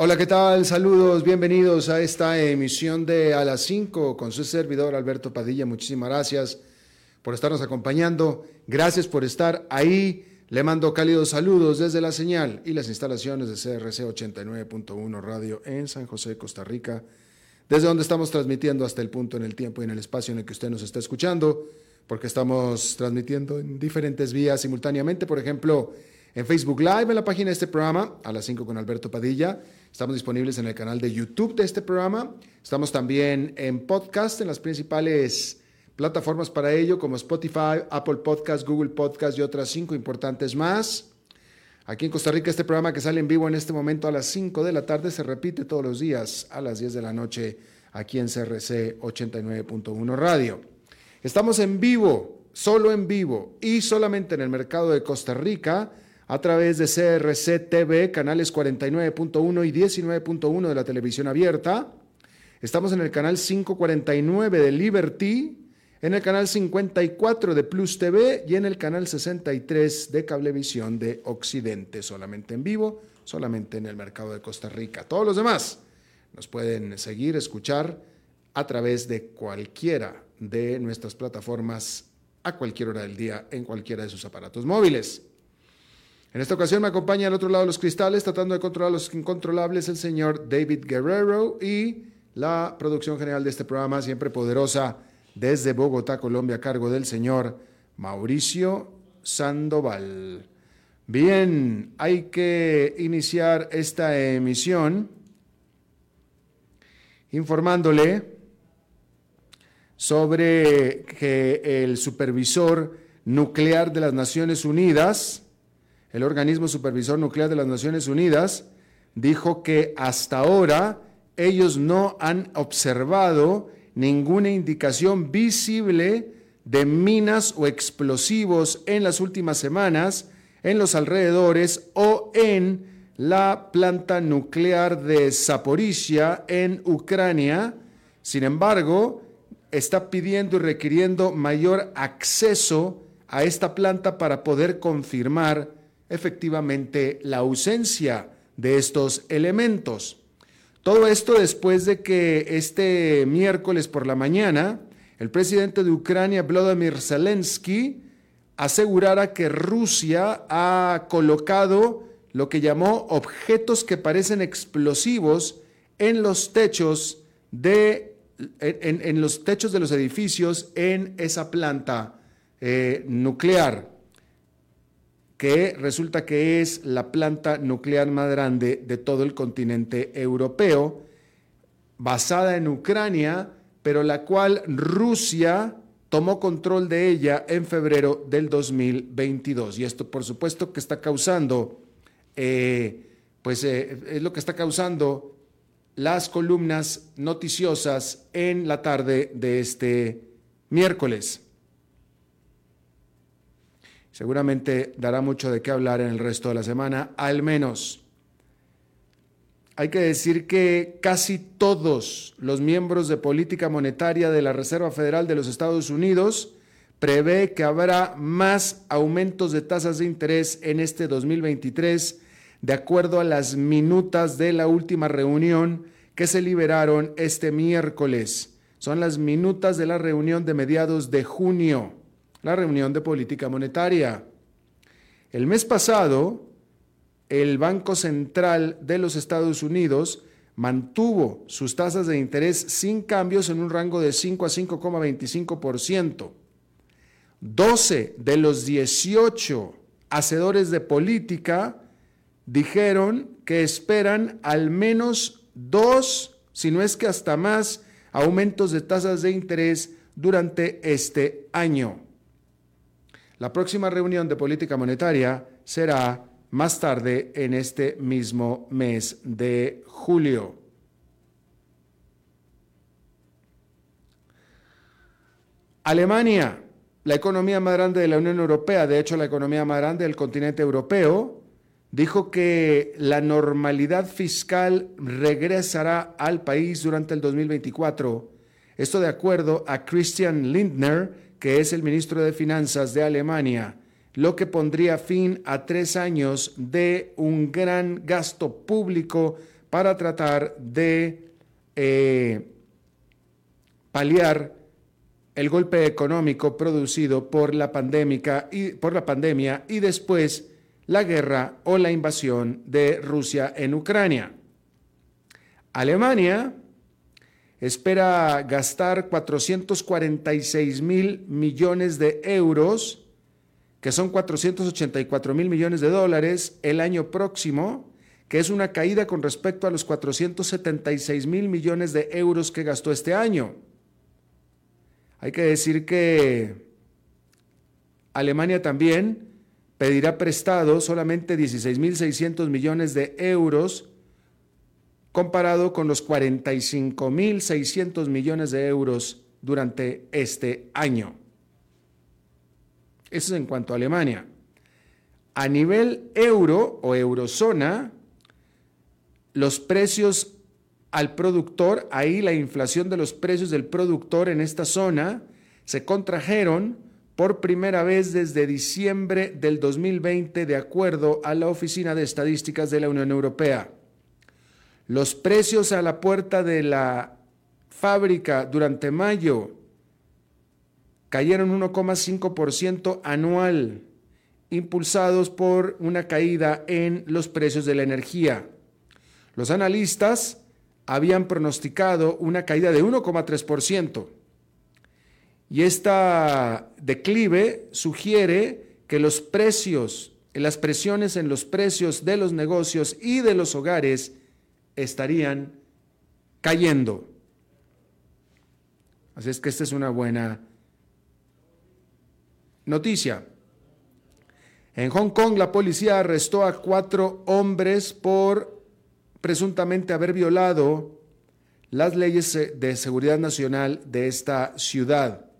Hola, ¿qué tal? Saludos, bienvenidos a esta emisión de A las 5 con su servidor Alberto Padilla. Muchísimas gracias por estarnos acompañando. Gracias por estar ahí. Le mando cálidos saludos desde la señal y las instalaciones de CRC 89.1 Radio en San José, Costa Rica, desde donde estamos transmitiendo hasta el punto en el tiempo y en el espacio en el que usted nos está escuchando, porque estamos transmitiendo en diferentes vías simultáneamente, por ejemplo, en Facebook Live, en la página de este programa, a las 5 con Alberto Padilla. Estamos disponibles en el canal de YouTube de este programa. Estamos también en podcast, en las principales plataformas para ello, como Spotify, Apple Podcast, Google Podcast y otras cinco importantes más. Aquí en Costa Rica, este programa que sale en vivo en este momento a las 5 de la tarde se repite todos los días a las 10 de la noche aquí en CRC 89.1 Radio. Estamos en vivo, solo en vivo y solamente en el mercado de Costa Rica a través de CRC TV, canales 49.1 y 19.1 de la televisión abierta. Estamos en el canal 549 de Liberty, en el canal 54 de Plus TV y en el canal 63 de Cablevisión de Occidente, solamente en vivo, solamente en el mercado de Costa Rica. Todos los demás nos pueden seguir, escuchar a través de cualquiera de nuestras plataformas a cualquier hora del día en cualquiera de sus aparatos móviles. En esta ocasión me acompaña al otro lado de los cristales, tratando de controlar los incontrolables, el señor David Guerrero y la producción general de este programa, siempre poderosa, desde Bogotá, Colombia, a cargo del señor Mauricio Sandoval. Bien, hay que iniciar esta emisión informándole sobre que el supervisor nuclear de las Naciones Unidas, el organismo supervisor nuclear de las Naciones Unidas, dijo que hasta ahora ellos no han observado ninguna indicación visible de minas o explosivos en las últimas semanas en los alrededores o en la planta nuclear de Zaporizhia en Ucrania. Sin embargo, está pidiendo y requiriendo mayor acceso a esta planta para poder confirmar efectivamente la ausencia de estos elementos. Todo esto después de que este miércoles por la mañana el presidente de Ucrania, Vladimir Zelensky, asegurara que Rusia ha colocado lo que llamó objetos que parecen explosivos en los techos de, en, los techos de los edificios en esa planta eh, nuclear que resulta que es la planta nuclear más grande de todo el continente europeo, basada en Ucrania, pero la cual Rusia tomó control de ella en febrero del 2022. Y esto, por supuesto, que está causando, eh, pues eh, es lo que está causando las columnas noticiosas en la tarde de este miércoles. Seguramente dará mucho de qué hablar en el resto de la semana, al menos. Hay que decir que casi todos los miembros de política monetaria de la Reserva Federal de los Estados Unidos prevé que habrá más aumentos de tasas de interés en este 2023, de acuerdo a las minutas de la última reunión que se liberaron este miércoles. Son las minutas de la reunión de mediados de junio, la reunión de política monetaria. El mes pasado, el Banco Central de los Estados Unidos mantuvo sus tasas de interés sin cambios en un rango de 5 a 5,25%. 12 de los 18 hacedores de política dijeron que esperan al menos dos, si no es que hasta más, aumentos de tasas de interés durante este año. La próxima reunión de política monetaria será más tarde en este mismo mes de julio. Alemania, la economía más grande de la Unión Europea, de hecho la economía más grande del continente europeo, dijo que la normalidad fiscal regresará al país durante el 2024. Esto de acuerdo a Christian Lindner, que es el ministro de Finanzas de Alemania lo que pondría fin a tres años de un gran gasto público para tratar de eh, paliar el golpe económico producido por la, por la pandemia y después la guerra o la invasión de Rusia en Ucrania. Alemania espera gastar 446 mil millones de euros que son 484 mil millones de dólares el año próximo, que es una caída con respecto a los 476 mil millones de euros que gastó este año. Hay que decir que Alemania también pedirá prestado solamente 16 mil 600 millones de euros comparado con los 45 mil 600 millones de euros durante este año. Eso es en cuanto a Alemania. A nivel euro o eurozona, los precios al productor, ahí la inflación de los precios del productor en esta zona se contrajeron por primera vez desde diciembre del 2020 de acuerdo a la Oficina de Estadísticas de la Unión Europea. Los precios a la puerta de la fábrica durante mayo cayeron 1,5% anual, impulsados por una caída en los precios de la energía. Los analistas habían pronosticado una caída de 1,3%. Y esta declive sugiere que los precios, las presiones en los precios de los negocios y de los hogares estarían cayendo. Así es que esta es una buena Noticia. En Hong Kong la policía arrestó a cuatro hombres por presuntamente haber violado las leyes de seguridad nacional de esta ciudad.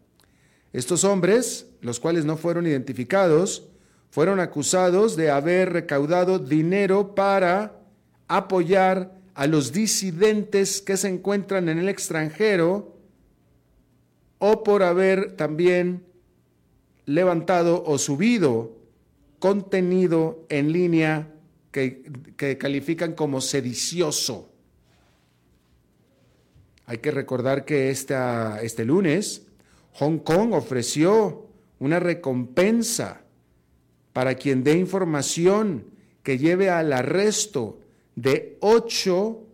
Estos hombres, los cuales no fueron identificados, fueron acusados de haber recaudado dinero para apoyar a los disidentes que se encuentran en el extranjero o por haber también levantado o subido contenido en línea que, califican como sedicioso. Hay que recordar que este lunes Hong Kong ofreció una recompensa para quien dé información que lleve al arresto de ocho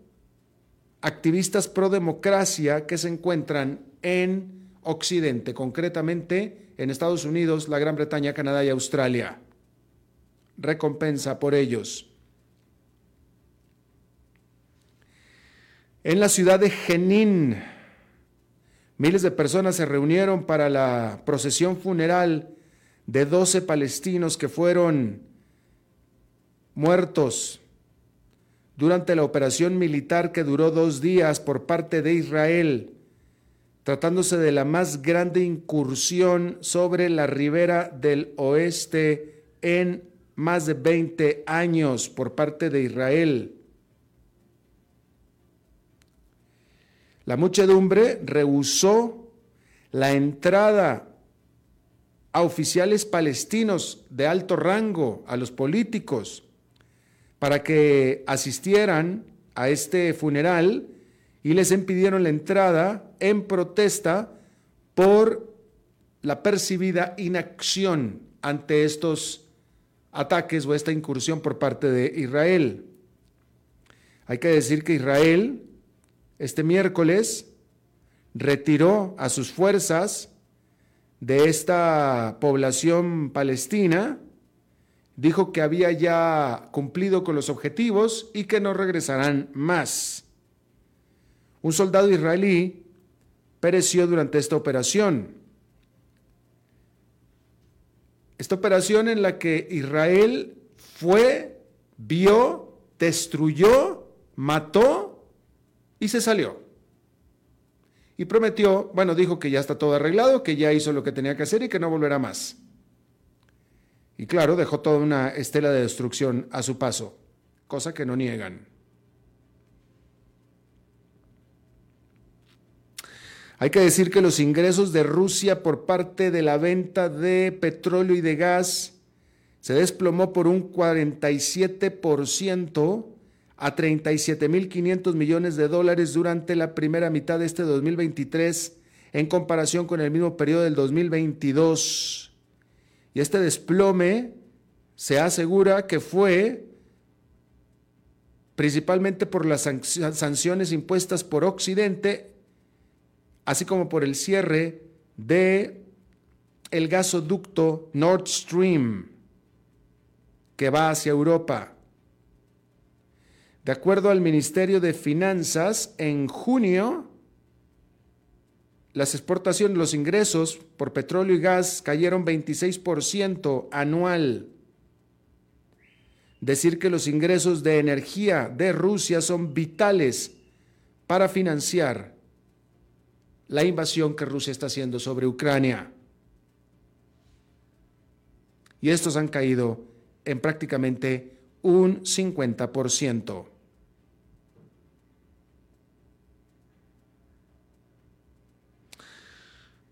activistas pro democracia que se encuentran en Occidente, concretamente en Estados Unidos, la Gran Bretaña, Canadá y Australia. Recompensa por ellos. En la ciudad de Jenin, miles de personas se reunieron para la procesión funeral de 12 palestinos que fueron muertos durante la operación militar que duró dos días por parte de Israel tratándose de la más grande incursión sobre la ribera del oeste en más de 20 años por parte de Israel. La muchedumbre rehusó la entrada a oficiales palestinos de alto rango, a los políticos, para que asistieran a este funeral y les impidieron la entrada en protesta por la percibida inacción ante estos ataques o esta incursión por parte de Israel. Hay que decir que Israel este miércoles retiró a sus fuerzas de esta población palestina, dijo que había ya cumplido con los objetivos y que no regresarán más. Un soldado israelí pereció durante esta operación. Esta operación en la que Israel fue, vio, destruyó, mató y se salió y prometió, bueno, dijo que ya está todo arreglado, que ya hizo lo que tenía que hacer y que no volverá más. Y claro, dejó toda una estela de destrucción a su paso, cosa que no niegan. Hay que decir que los ingresos de Rusia por parte de la venta de petróleo y de gas se desplomó por un 47% a 37.500 millones de dólares durante la primera mitad de este 2023 en comparación con el mismo periodo del 2022. Y este desplome se asegura que fue principalmente por las sanciones impuestas por Occidente, así como por el cierre de el gasoducto Nord Stream que va hacia Europa. De acuerdo al Ministerio de Finanzas, en junio las exportaciones, los ingresos por petróleo y gas cayeron 26% anual. Decir que los ingresos de energía de Rusia son vitales para financiar la invasión que Rusia está haciendo sobre Ucrania. Y estos han caído en prácticamente un 50%.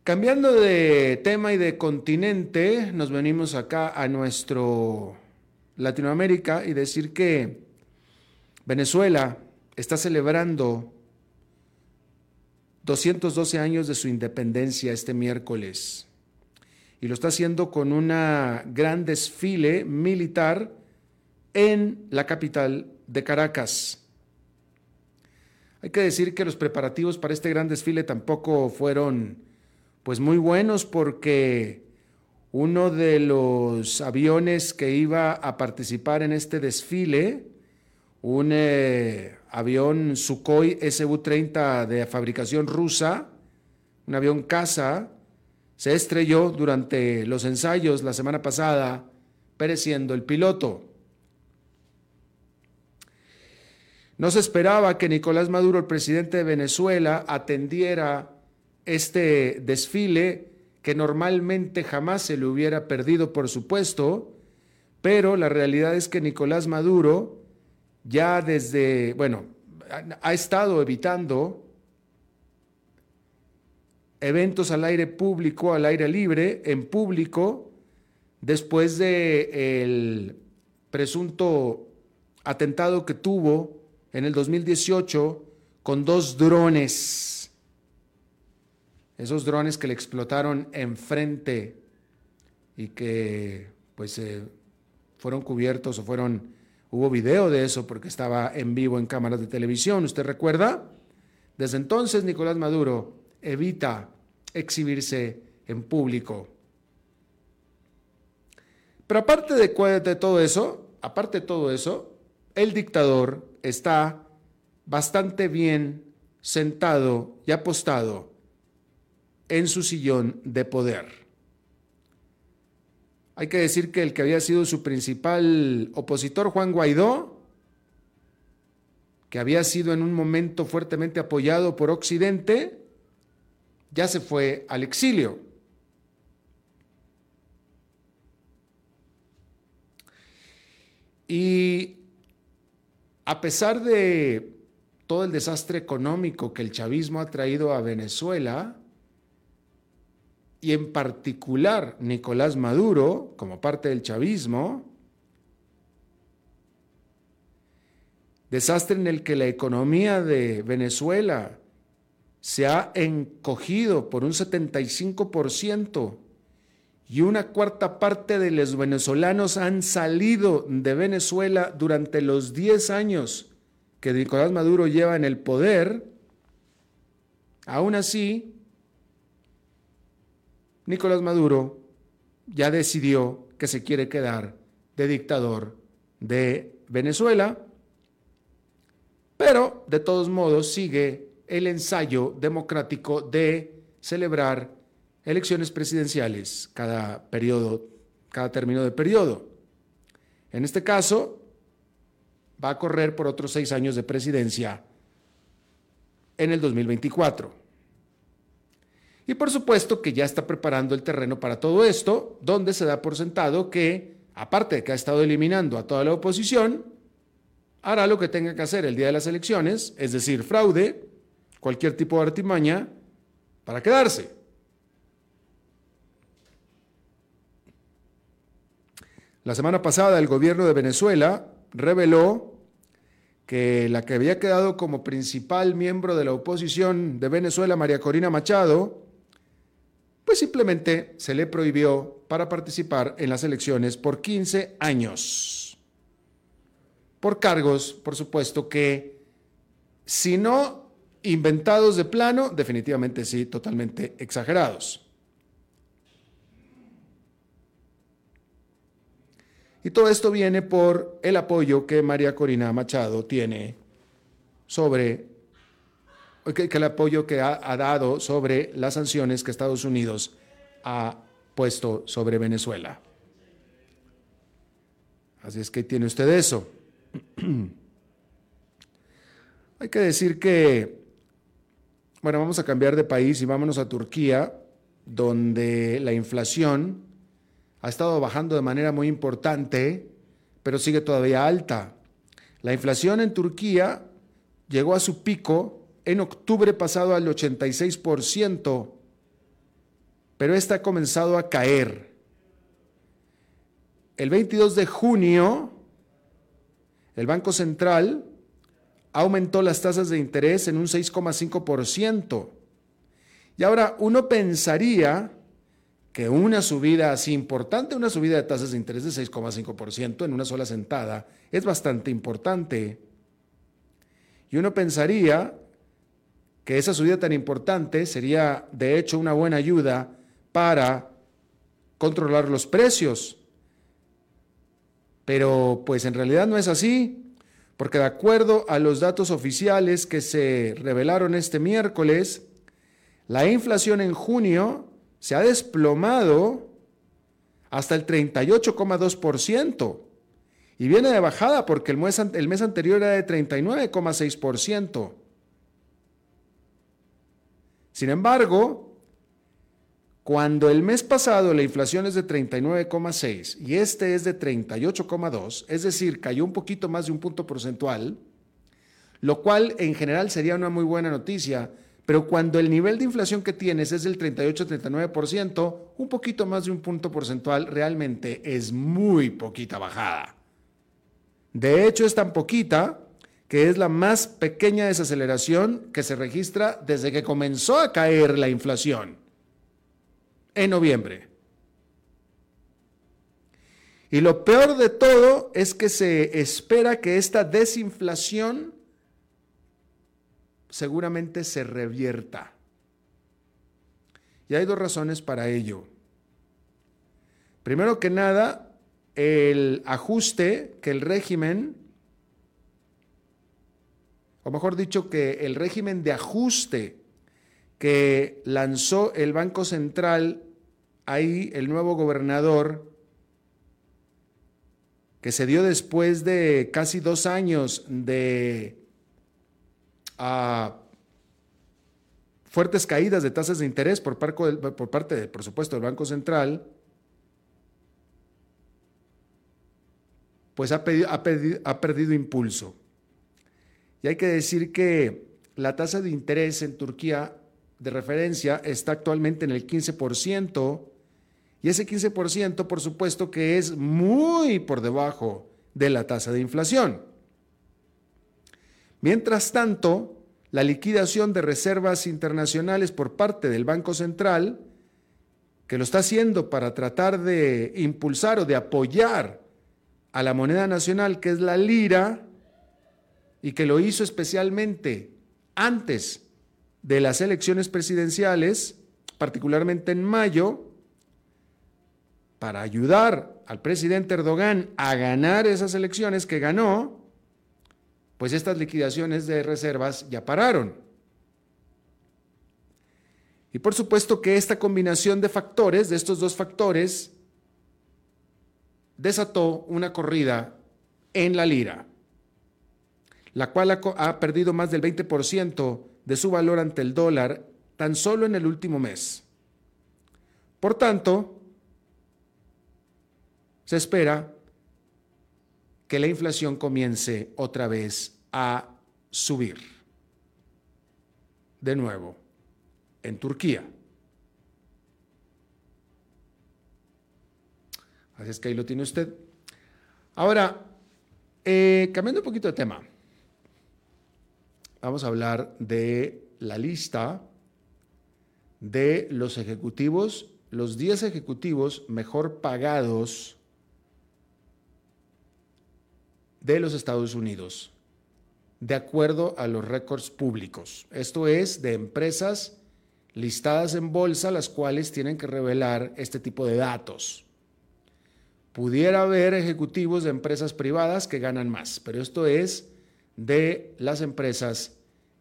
Cambiando de tema y de continente, nos venimos acá a nuestro Latinoamérica y decir que Venezuela está celebrando 212 años de su independencia este miércoles y lo está haciendo con un gran desfile militar en la capital de Caracas. Hay que decir que los preparativos para este gran desfile tampoco fueron pues muy buenos porque uno de los aviones que iba a participar en este desfile, un eh, avión Sukhoi Su-30 de fabricación rusa, un avión caza, se estrelló durante los ensayos la semana pasada, pereciendo el piloto. No se esperaba que Nicolás Maduro, el presidente de Venezuela, atendiera este desfile que normalmente jamás se le hubiera perdido, por supuesto, pero la realidad es que Nicolás Maduro ya desde, bueno, ha estado evitando eventos al aire público, al aire libre, en público, después de el presunto atentado que tuvo en el 2018 con dos drones esos drones que le explotaron enfrente y que pues eh, fueron cubiertos o fueron, hubo video de eso porque estaba en vivo en cámaras de televisión, ¿usted recuerda? Desde entonces Nicolás Maduro evita exhibirse en público. Pero aparte de, de todo eso, aparte de todo eso, el dictador está bastante bien sentado y apostado en su sillón de poder. Hay que decir que el que había sido su principal opositor, Juan Guaidó, que había sido en un momento fuertemente apoyado por Occidente, ya se fue al exilio. Y a pesar de todo el desastre económico que el chavismo ha traído a Venezuela, y en particular Nicolás Maduro, como parte del chavismo, desastre en el que la economía de Venezuela se ha encogido por un 75% y una cuarta parte de los venezolanos han salido de Venezuela durante los 10 años que Nicolás Maduro lleva en el poder, aún así, Nicolás Maduro ya decidió que se quiere quedar de dictador de Venezuela, pero de todos modos sigue el ensayo democrático de celebrar elecciones presidenciales cada periodo, cada término de periodo. En este caso, va a correr por otros seis años de presidencia en el 2024. Y por supuesto que ya está preparando el terreno para todo esto, donde se da por sentado que, aparte de que ha estado eliminando a toda la oposición, hará lo que tenga que hacer el día de las elecciones, es decir, fraude, cualquier tipo de artimaña, para quedarse. La semana pasada el gobierno de Venezuela reveló que la que había quedado como principal miembro de la oposición de Venezuela, María Corina Machado, pues simplemente se le prohibió para participar en las elecciones por 15 años. Por cargos, por supuesto que, si no inventados de plano, definitivamente sí, totalmente exagerados. Y todo esto viene por el apoyo que María Corina Machado tiene sobre, que, el apoyo que ha, ha dado sobre las sanciones que Estados Unidos ha puesto sobre Venezuela. Así es que tiene usted eso. Hay que decir que, bueno, vamos a cambiar de país y vámonos a Turquía, donde la inflación ha estado bajando de manera muy importante, pero sigue todavía alta. La inflación en Turquía llegó a su pico en octubre pasado al 86%, pero esta ha comenzado a caer. El 22 de junio, el Banco Central aumentó las tasas de interés en un 6,5%. Y ahora uno pensaría que una subida así importante, una subida de tasas de interés de 6,5% en una sola sentada, es bastante importante. Y uno pensaría que esa subida tan importante sería de hecho una buena ayuda para controlar los precios. Pero pues en realidad no es así, porque de acuerdo a los datos oficiales que se revelaron este miércoles, la inflación en junio se ha desplomado hasta el 38,2% y viene de bajada porque el mes, el mes anterior era de 39,6%. Sin embargo, cuando el mes pasado la inflación es de 39,6 y este es de 38,2, es decir, cayó un poquito más de un punto porcentual, lo cual en general sería una muy buena noticia pero cuando el nivel de inflación que tienes es del 38-39%, un poquito más de un punto porcentual realmente es muy poquita bajada. De hecho, es tan poquita que es la más pequeña desaceleración que se registra desde que comenzó a caer la inflación en noviembre. Y lo peor de todo es que se espera que esta desinflación seguramente se revierta. Y hay dos razones para ello. Primero que nada, el ajuste que el régimen, o mejor dicho, que el régimen de ajuste que lanzó el Banco Central, ahí el nuevo gobernador, que se dio después de casi dos años de a fuertes caídas de tasas de interés por, parte, por supuesto, del Banco Central, pues ha, ha, ha perdido impulso. Y hay que decir que la tasa de interés en Turquía de referencia está actualmente en el 15%, y ese 15% por supuesto que es muy por debajo de la tasa de inflación. Mientras tanto, la liquidación de reservas internacionales por parte del Banco Central, que lo está haciendo para tratar de impulsar o de apoyar a la moneda nacional, que es la lira, y que lo hizo especialmente antes de las elecciones presidenciales, particularmente en mayo, para ayudar al presidente Erdogan a ganar esas elecciones que ganó, pues estas liquidaciones de reservas ya pararon. Y por supuesto que esta combinación de factores, de estos dos factores, desató una corrida en la lira, la cual ha, perdido más del 20% de su valor ante el dólar tan solo en el último mes. Por tanto, se espera que la inflación comience otra vez a subir. De nuevo, en Turquía. Así es que ahí lo tiene usted. Ahora, eh, cambiando un poquito de tema, vamos a hablar de la lista de los ejecutivos, los 10 ejecutivos mejor pagados de los Estados Unidos, de acuerdo a los récords públicos. Esto es de empresas listadas en bolsa, las cuales tienen que revelar este tipo de datos. Pudiera haber ejecutivos de empresas privadas que ganan más, pero esto es de las empresas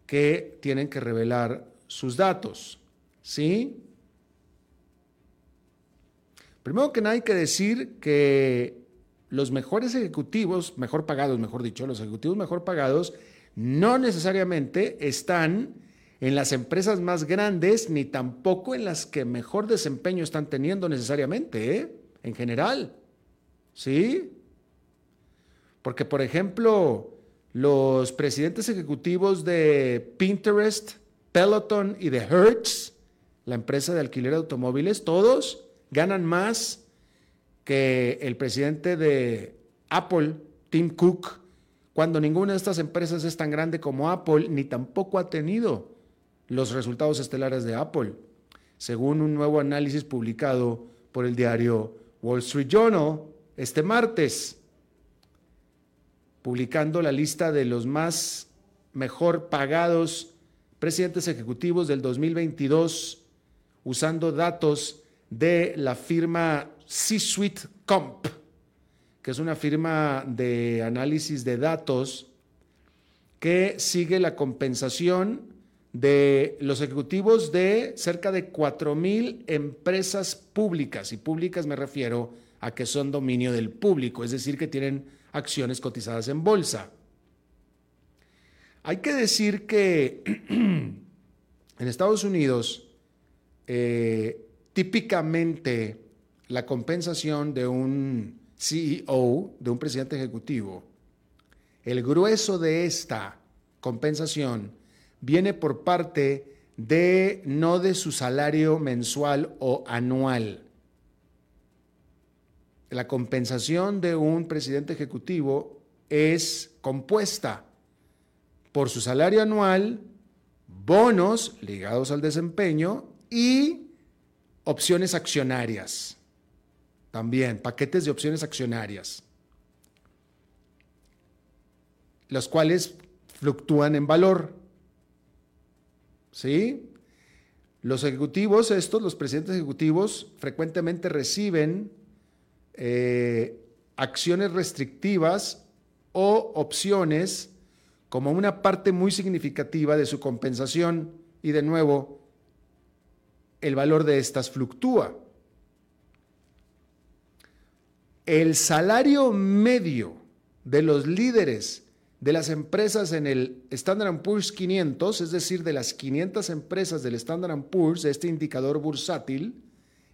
que tienen que revelar sus datos. ¿Sí? Primero que nada hay que decir que los mejores ejecutivos, mejor pagados, mejor dicho, los ejecutivos mejor pagados, no necesariamente están en las empresas más grandes, ni tampoco en las que mejor desempeño están teniendo necesariamente, ¿eh? en general. ¿Sí? Porque, por ejemplo, los presidentes ejecutivos de Pinterest, Peloton y de Hertz, la empresa de alquiler de automóviles, todos ganan más que el presidente de Apple, Tim Cook, cuando ninguna de estas empresas es tan grande como Apple, ni tampoco ha tenido los resultados estelares de Apple, según un nuevo análisis publicado por el diario Wall Street Journal este martes, publicando la lista de los más mejor pagados presidentes ejecutivos del 2022, usando datos de la firma C-Suite Comp, que es una firma de análisis de datos que sigue la compensación de los ejecutivos de cerca de 4.000 empresas públicas, y públicas me refiero a que son dominio del público, es decir, que tienen acciones cotizadas en bolsa. Hay que decir que en Estados Unidos, eh, típicamente la compensación de un CEO, de un presidente ejecutivo, el grueso de esta compensación viene por parte de no de su salario mensual o anual. La compensación de un presidente ejecutivo es compuesta por su salario anual, bonos ligados al desempeño y opciones accionarias. También paquetes de opciones accionarias, los cuales fluctúan en valor. ¿Sí? Los ejecutivos, estos, los presidentes ejecutivos, frecuentemente reciben eh, acciones restrictivas o opciones como una parte muy significativa de su compensación. Y de nuevo, el valor de estas fluctúa. El salario medio de los líderes de las empresas en el Standard Poor's 500, es decir, de las 500 empresas del Standard Poor's, este indicador bursátil,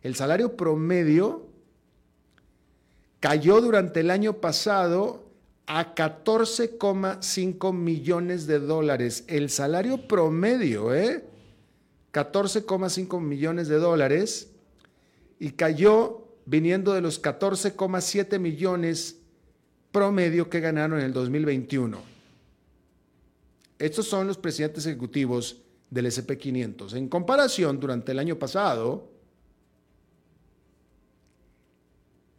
el salario promedio cayó durante el año pasado a 14,5 millones de dólares. El salario promedio, ¿eh? 14,5 millones de dólares y cayó viniendo de los 14,7 millones promedio que ganaron en el 2021. Estos son los presidentes ejecutivos del SP500. En comparación, durante el año pasado,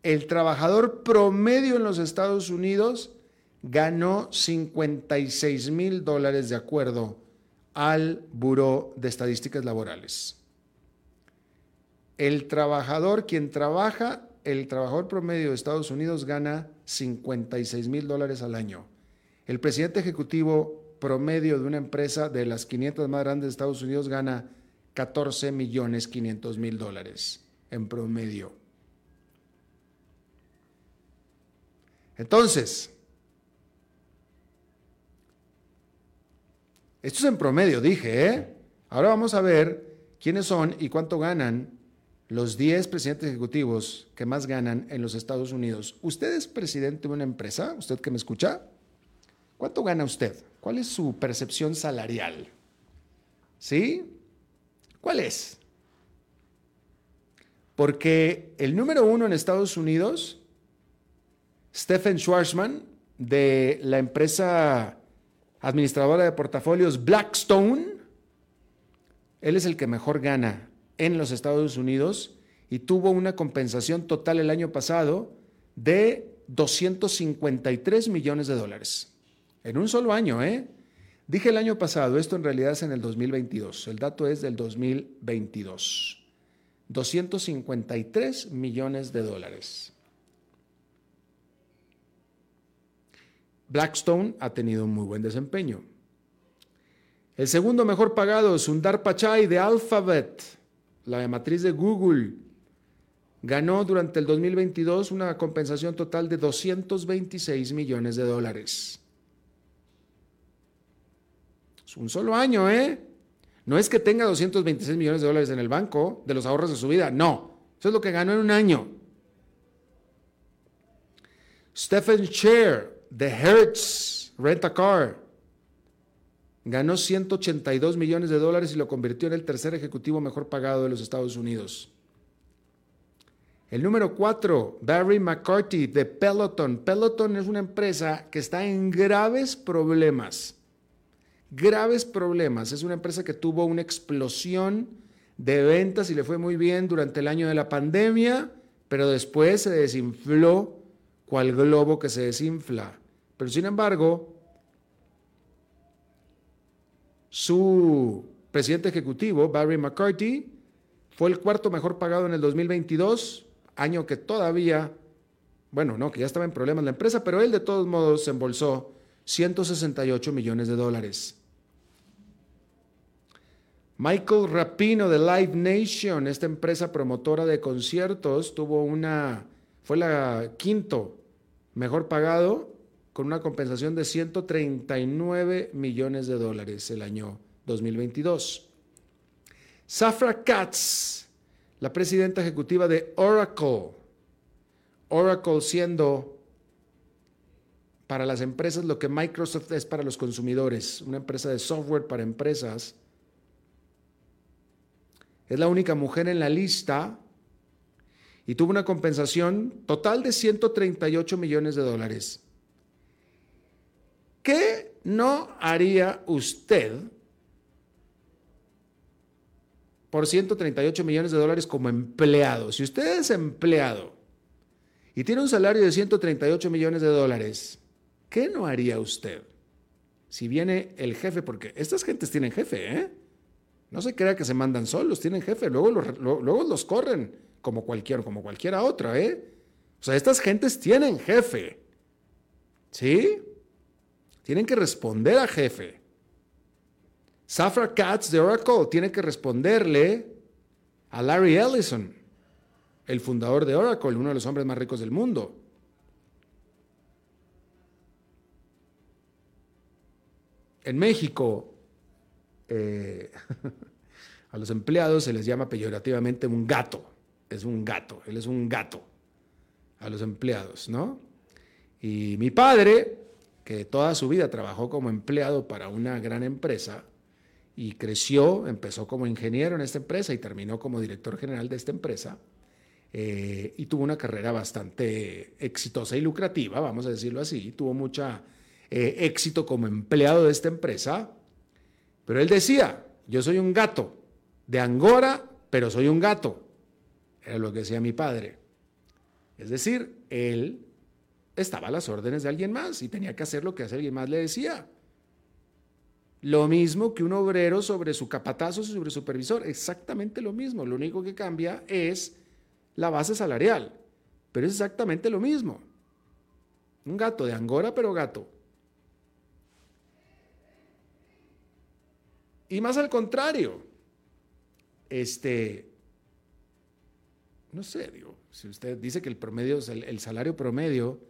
el trabajador promedio en los Estados Unidos ganó 56 mil dólares de acuerdo al Buró de Estadísticas Laborales. El trabajador, quien trabaja, el trabajador promedio de Estados Unidos gana 56 mil dólares al año. El presidente ejecutivo promedio de una empresa de las 500 más grandes de Estados Unidos gana 14 millones 500 mil dólares en promedio. Entonces, esto es en promedio, dije, ¿eh? Ahora vamos a ver quiénes son y cuánto ganan los 10 presidentes ejecutivos que más ganan en los Estados Unidos. ¿Usted es presidente de una empresa? ¿Usted que me escucha? ¿Cuánto gana usted? ¿Cuál es su percepción salarial? ¿Sí? ¿Cuál es? Porque el número uno en Estados Unidos, Stephen Schwarzman, de la empresa administradora de portafolios Blackstone, él es el que mejor gana en los Estados Unidos y tuvo una compensación total el año pasado de 253 millones de dólares. En un solo año, ¿eh? Dije el año pasado, esto en realidad es en el 2022, el dato es del 2022. 253 millones de dólares. Blackstone ha tenido un muy buen desempeño. El segundo mejor pagado es Sundar Pichai de Alphabet, la matriz de Google. Ganó durante el 2022 una compensación total de 226 millones de dólares. Es un solo año, ¿eh? No es que tenga 226 millones de dólares en el banco de los ahorros de su vida, no. Eso es lo que ganó en un año. Stephen Chair de Hertz Rent a Car ganó 182 millones de dólares y lo convirtió en el tercer ejecutivo mejor pagado de los Estados Unidos. El número 4, Barry McCarthy de Peloton. Peloton es una empresa que está en graves problemas. Graves problemas. Es una empresa que tuvo una explosión de ventas y le fue muy bien durante el año de la pandemia, pero después se desinfló cual globo que se desinfla. Pero sin embargo, su presidente ejecutivo, Barry McCarthy, fue el cuarto mejor pagado en el 2022, año que todavía, bueno, no, que ya estaba en problemas la empresa, pero él de todos modos se embolsó 168 millones de dólares. Michael Rapino de Live Nation, esta empresa promotora de conciertos, tuvo una, fue la quinto mejor pagado con una compensación de 139 millones de dólares el año 2022. Safra Katz, la presidenta ejecutiva de Oracle. Oracle siendo para las empresas lo que Microsoft es para los consumidores, una empresa de software para empresas. Es la única mujer en la lista y tuvo una compensación total de 138 millones de dólares. ¿Qué no haría usted por 138 millones de dólares como empleado? Si usted es empleado y tiene un salario de 138 millones de dólares, ¿qué no haría usted? Si viene el jefe, porque estas gentes tienen jefe, ¿eh? No se crea que se mandan solos, tienen jefe, luego los, luego los corren como, cualquier, como cualquiera otra, ¿eh? O sea, estas gentes tienen jefe, ¿sí? Tienen que responder a jefe. Safra Katz de Oracle tiene que responderle a Larry Ellison, el fundador de Oracle, uno de los hombres más ricos del mundo. En México, eh, a los empleados se les llama peyorativamente un gato. Es un gato, él es un gato a los empleados, ¿no? Y mi padre, que toda su vida trabajó como empleado para una gran empresa y creció, empezó como ingeniero en esta empresa y terminó como director general de esta empresa. Eh, y tuvo una carrera bastante exitosa y lucrativa, vamos a decirlo así. Tuvo mucho eh, éxito como empleado de esta empresa. Pero él decía, yo soy un gato de Angora, pero soy un gato. Era lo que decía mi padre. Es decir, él estaba a las órdenes de alguien más y tenía que hacer lo que alguien más le decía. Lo mismo que un obrero sobre su capatazo, sobre su supervisor, exactamente lo mismo. Lo único que cambia es la base salarial, pero es exactamente lo mismo. Un gato de Angora, pero gato. Y más al contrario, este, no sé, digo, si usted dice que el promedio, el, salario promedio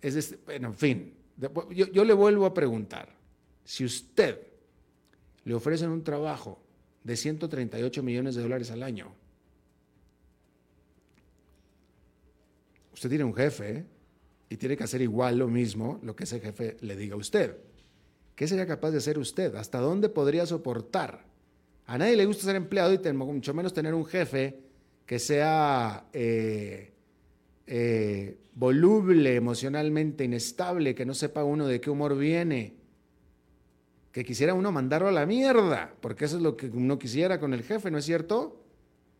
es, este, bueno, en fin, yo, yo le vuelvo a preguntar, si usted le ofrecen un trabajo de 138 millones de dólares al año, usted tiene un jefe ¿eh? y tiene que hacer igual lo mismo lo que ese jefe le diga a usted. ¿Qué sería capaz de hacer usted? ¿Hasta dónde podría soportar? A nadie le gusta ser empleado y mucho menos tener un jefe que sea eh, eh, voluble, emocionalmente inestable, que no sepa uno de qué humor viene que quisiera uno mandarlo a la mierda, porque eso es lo que uno quisiera con el jefe, ¿no es cierto?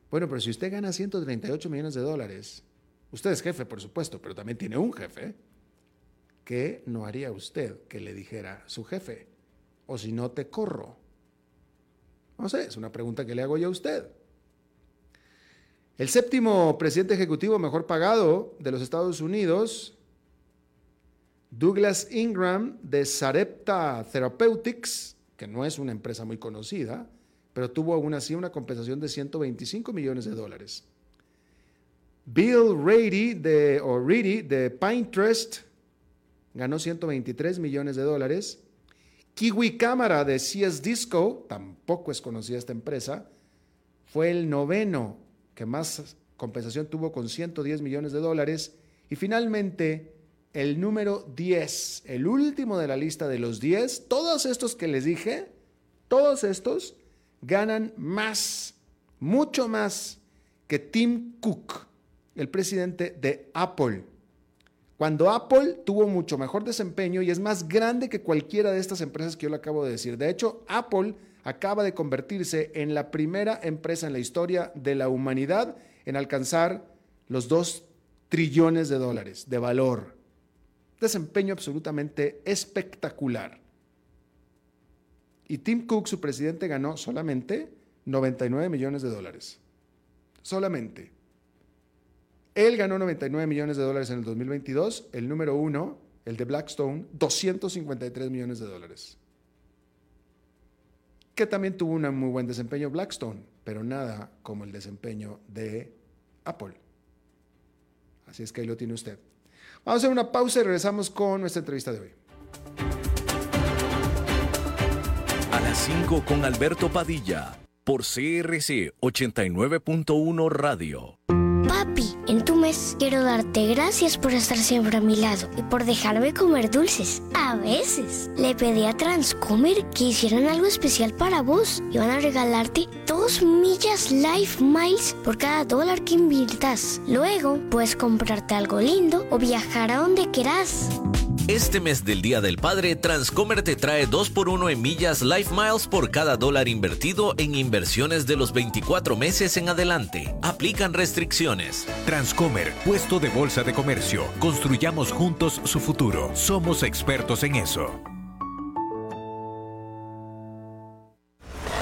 Bueno, pero si usted gana 138 millones de dólares, usted es jefe, por supuesto, pero también tiene un jefe, ¿qué no haría usted que le dijera su jefe? O si no, te corro. No sé, es una pregunta que le hago yo a usted. El séptimo presidente ejecutivo mejor pagado de los Estados Unidos Douglas Ingram de Sarepta Therapeutics, que no es una empresa muy conocida, pero tuvo aún así una compensación de 125 millones de dólares. Bill Reedy de, o de Pinterest ganó 123 millones de dólares. Kiwi Cámara de CS Disco, tampoco es conocida esta empresa, fue el noveno que más compensación tuvo con 110 millones de dólares. Y finalmente, el número 10, el último de la lista de los 10, todos estos que les dije, todos estos ganan más, mucho más que Tim Cook, el presidente de Apple. Cuando Apple tuvo mucho mejor desempeño y es más grande que cualquiera de estas empresas que yo le acabo de decir. De hecho, Apple acaba de convertirse en la primera empresa en la historia de la humanidad en alcanzar los 2 trillones de dólares de valor desempeño absolutamente espectacular. Y Tim Cook, su presidente, ganó solamente 99 millones de dólares. Solamente. Él ganó 99 millones de dólares en el 2022. El número uno, el de Blackstone, 253 millones de dólares. Que también tuvo un muy buen desempeño Blackstone, pero nada como el desempeño de Apple. Así es que ahí lo tiene usted. Vamos a hacer una pausa y regresamos con nuestra entrevista de hoy. A las 5 con Alberto Padilla, por CRC 89.1 Radio. En tu mes quiero darte gracias por estar siempre a mi lado y por dejarme comer dulces. A veces le pedí a Transcomer que hicieran algo especial para vos. Iban a regalarte dos millas Life Miles por cada dólar que inviertas. Luego puedes comprarte algo lindo o viajar a donde quieras. Este mes del Día del Padre, Transcomer te trae 2x1 en millas Life Miles por cada dólar invertido en inversiones de los 24 meses en adelante. Aplican restricciones. Transcomer, puesto de bolsa de comercio. Construyamos juntos su futuro. Somos expertos en eso.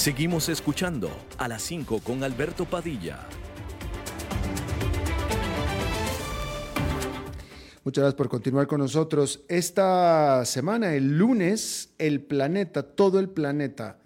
Seguimos escuchando a las 5 con Alberto Padilla. Muchas gracias por continuar con nosotros. Esta semana, el lunes, el planeta, todo el planeta,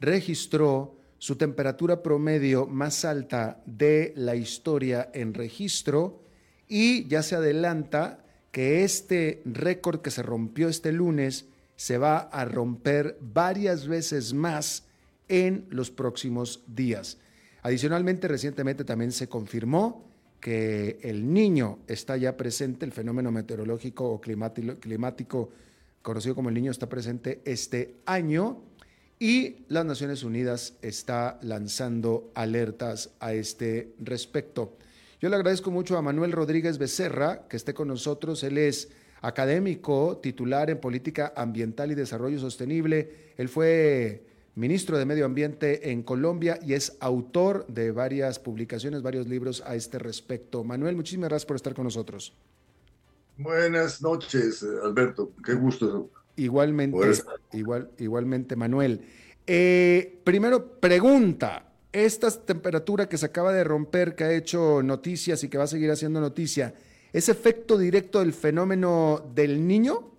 registró su temperatura promedio más alta de la historia en registro y ya se adelanta que este récord que se rompió este lunes se va a romper varias veces más en los próximos días. Adicionalmente, recientemente también se confirmó que el niño está ya presente, el fenómeno meteorológico o climático, conocido como el niño está presente este año y las Naciones Unidas está lanzando alertas a este respecto. Yo le agradezco mucho a Manuel Rodríguez Becerra que esté con nosotros. Él es académico titular en política ambiental y desarrollo sostenible. Él fue ministro de Medio Ambiente en Colombia y es autor de varias publicaciones, varios libros a este respecto. Manuel, muchísimas gracias por estar con nosotros. Buenas noches, Alberto. Qué gusto. Igualmente, igual, igualmente, Manuel. Eh, primero, pregunta. Esta temperatura que se acaba de romper, que ha hecho noticias y que va a seguir haciendo noticia, ¿es efecto directo del fenómeno del niño?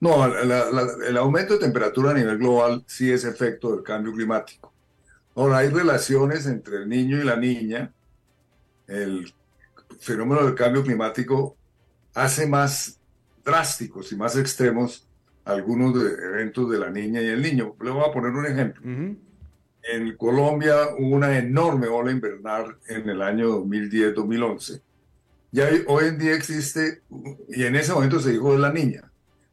No, el aumento de temperatura a nivel global sí es efecto del cambio climático. Ahora, hay relaciones entre el niño y la niña. El fenómeno del cambio climático hace más drásticos y más extremos algunos de eventos de la niña y el niño. Le voy a poner un ejemplo. En Colombia hubo una enorme ola invernal en el año 2010-2011. Ya hoy en día existe, y en ese momento se dijo de la niña,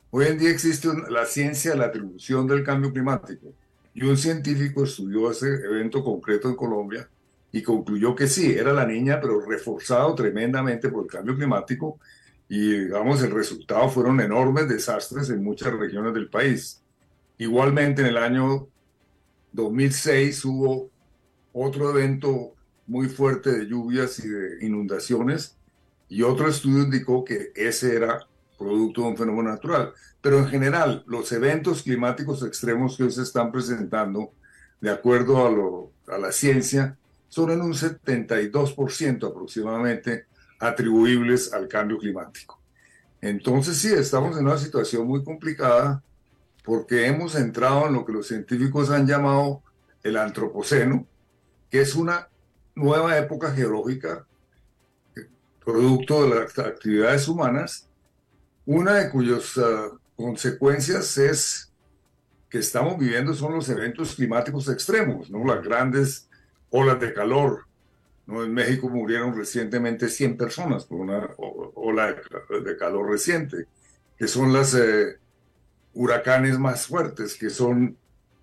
Hoy en día existe la ciencia de la atribución del cambio climático. Y un científico estudió ese evento concreto en Colombia y concluyó que sí, era la niña, pero reforzado tremendamente por el cambio climático. Y digamos el resultado fueron enormes desastres en muchas regiones del país. Igualmente en el año 2006 hubo otro evento muy fuerte de lluvias y de inundaciones. Y otro estudio indicó que ese era producto de un fenómeno natural. Pero en general, los eventos climáticos extremos que hoy se están presentando, de acuerdo a, lo, a la ciencia, son en un 72% aproximadamente atribuibles al cambio climático. Entonces sí, estamos en una situación muy complicada porque hemos entrado en lo que los científicos han llamado el antropoceno, que es una nueva época geológica producto de las actividades humanas una de cuyas ah, consecuencias es que estamos viviendo son los eventos climáticos extremos, ¿no? Las grandes olas de calor. ¿no? En México murieron recientemente 100 personas por una ola de calor reciente, que son los eh, huracanes más fuertes, que son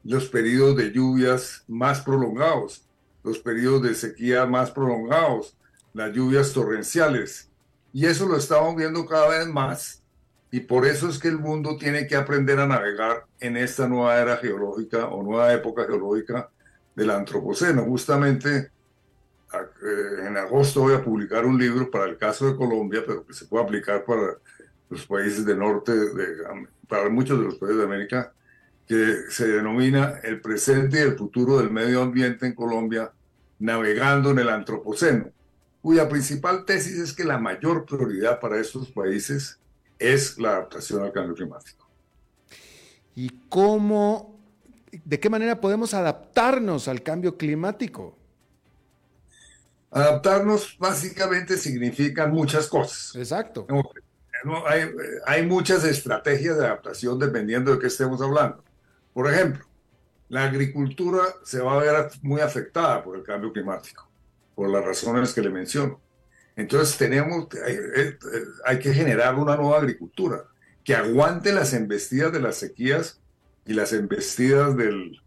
los periodos de lluvias más prolongados, los periodos de sequía más prolongados, las lluvias torrenciales. Y eso lo estamos viendo cada vez más y por eso es que el mundo tiene que aprender a navegar en esta nueva era geológica o nueva época geológica del Antropoceno. Justamente eh, en agosto voy a publicar un libro para el caso de Colombia, pero que se puede aplicar para los países del norte, para muchos de los países de América, que se denomina El presente y el futuro del medio ambiente en Colombia, navegando en el Antropoceno, cuya principal tesis es que la mayor prioridad para estos países es la adaptación al cambio climático. ¿Y cómo, de qué manera podemos adaptarnos al cambio climático? Adaptarnos básicamente significan muchas cosas. Exacto. Hay, hay muchas estrategias de adaptación dependiendo de qué estemos hablando. Por ejemplo, la agricultura se va a ver muy afectada por el cambio climático, por las razones que le menciono. Entonces tenemos, hay, que generar una nueva agricultura que aguante las embestidas de las sequías y las embestidas del,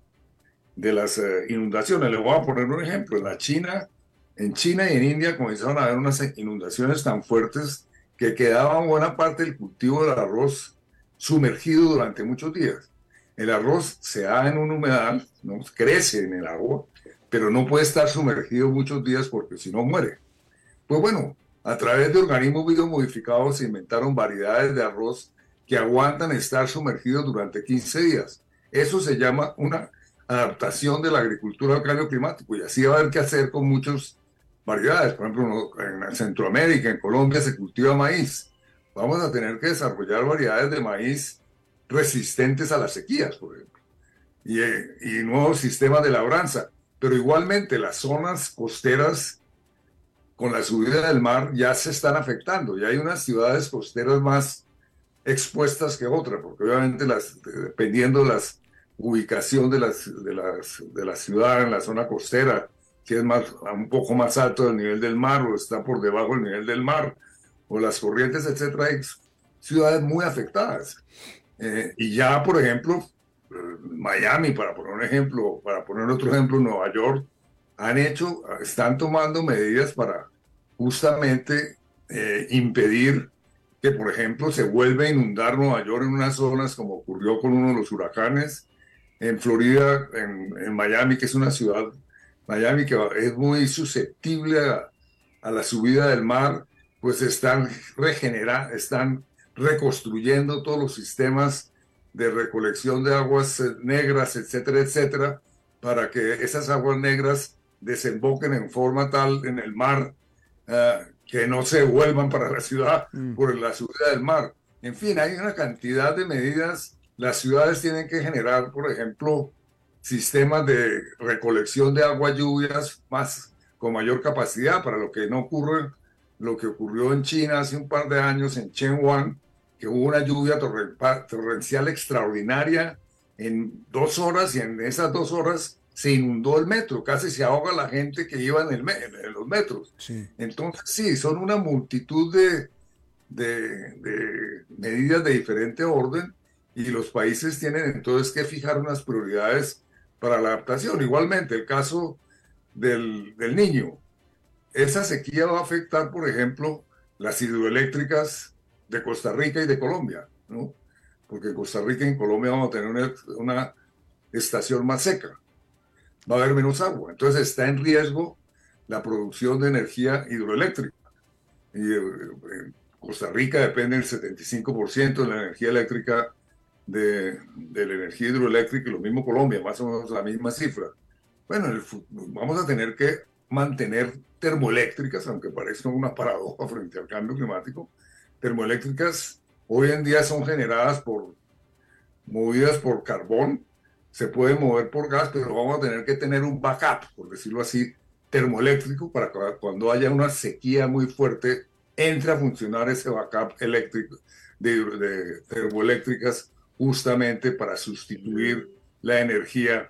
de las eh, inundaciones. Les voy a poner un ejemplo. En la China, en China y en India comenzaron a haber unas inundaciones tan fuertes que quedaba buena parte del cultivo del arroz sumergido durante muchos días. El arroz se da en un humedal, ¿no? crece en el agua, pero no puede estar sumergido muchos días porque si no muere. Pues bueno, a través de organismos biomodificados se inventaron variedades de arroz que aguantan estar sumergidos durante 15 días. Eso se llama una adaptación de la agricultura al cambio climático y así va a haber que hacer con muchas variedades. Por ejemplo, en Centroamérica, en Colombia se cultiva maíz. Vamos a tener que desarrollar variedades de maíz resistentes a las sequías, por ejemplo. y, y nuevos sistemas de labranza. Pero igualmente las zonas costeras con la subida del mar ya se están afectando. Ya hay unas ciudades costeras más expuestas que otras, porque obviamente las, dependiendo de la ubicación de, las, de, las, de la ciudad en la zona costera, que es más, un poco más alto del nivel del mar o está por debajo del nivel del mar, o las corrientes, etcétera, hay ciudades muy afectadas. Eh, y ya, por ejemplo, Miami, para poner un ejemplo, para poner otro ejemplo, Nueva York, han hecho, están tomando medidas para justamente eh, impedir que, por ejemplo, se vuelva a inundar Nueva York en unas zonas como ocurrió con uno de los huracanes, en Florida, en, Miami, que es una ciudad, Miami que es muy susceptible a, a la subida del mar, pues están regenerando, están reconstruyendo todos los sistemas de recolección de aguas eh, negras, etcétera, etcétera, para que esas aguas negras desemboquen en forma tal en el mar eh, que no se vuelvan para la ciudad mm. por la subida del mar. En fin, hay una cantidad de medidas. Las ciudades tienen que generar, por ejemplo, sistemas de recolección de agua lluvias más con mayor capacidad para lo que no ocurre lo que ocurrió en China hace un par de años en Chenghuang, que hubo una lluvia torrencial extraordinaria en dos horas y en esas dos horas se inundó el metro, casi se ahoga la gente que iba en, el, en los metros. Entonces, sí, son una multitud de, de, medidas de diferente orden y los países tienen entonces que fijar unas prioridades para la adaptación. Igualmente, el caso del, del niño. Esa sequía va a afectar, por ejemplo, las hidroeléctricas de Costa Rica y de Colombia, ¿no? Porque en Costa Rica y en Colombia vamos a tener una, una estación más seca va a haber menos agua. Entonces está en riesgo la producción de energía hidroeléctrica. Y eh, Costa Rica depende del 75% de la energía eléctrica de, de, la energía hidroeléctrica y lo mismo Colombia, más o menos la misma cifra. Bueno, vamos a tener que mantener termoeléctricas, aunque parezca una paradoja frente al cambio climático. Termoeléctricas hoy en día son generadas por, movidas por carbón se puede mover por gas, pero vamos a tener que tener un backup, por decirlo así, termoeléctrico para cuando haya una sequía muy fuerte entre a funcionar ese backup eléctrico de, termoeléctricas justamente para sustituir la energía